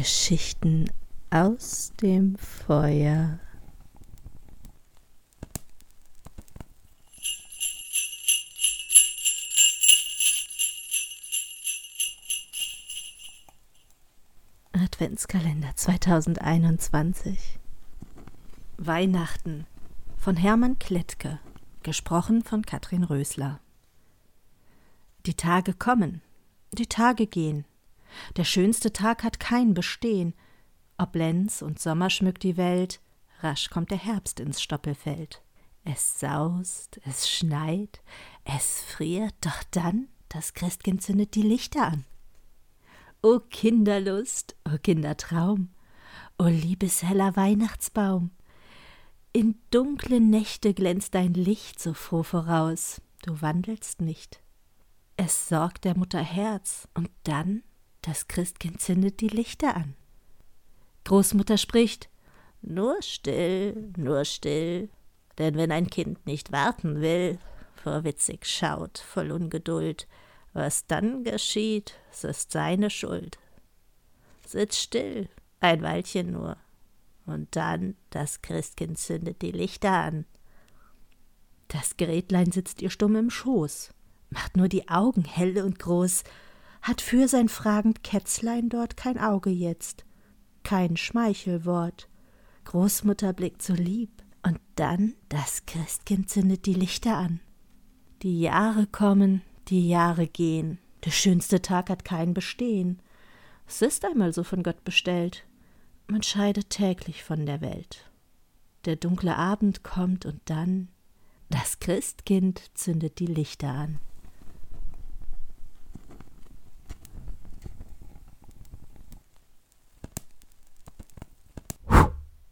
Geschichten aus dem Feuer. Adventskalender 2021 Weihnachten. Von Hermann Klettke, gesprochen von Katrin Rösler. Die Tage kommen, die Tage gehen, der schönste Tag hat kein Bestehen. Ob Lenz und Sommer schmückt die Welt, rasch kommt der Herbst ins Stoppelfeld. Es saust, es schneit, es friert, doch dann das Christkind zündet die Lichter an. O Kinderlust, o Kindertraum, o liebesheller Weihnachtsbaum, in dunkle Nächte glänzt dein Licht so froh voraus, du wandelst nicht. Es sorgt der Mutter Herz, und dann das Christkind zündet die Lichter an. Großmutter spricht Nur still, nur still, denn wenn ein Kind nicht warten will, vorwitzig schaut, voll Ungeduld, was dann geschieht, es ist seine Schuld. Sitz still, ein Weilchen nur, und dann das Christkind zündet die Lichter an. Das Gerätlein sitzt ihr stumm im Schoß, macht nur die Augen hell und groß, hat für sein fragend Kätzlein dort kein Auge jetzt, kein Schmeichelwort. Großmutter blickt so lieb, und dann das Christkind zündet die Lichter an. Die Jahre kommen, die Jahre gehen, der schönste Tag hat kein Bestehen. Es ist einmal so von Gott bestellt, man scheidet täglich von der Welt. Der dunkle Abend kommt und dann das Christkind zündet die Lichter an.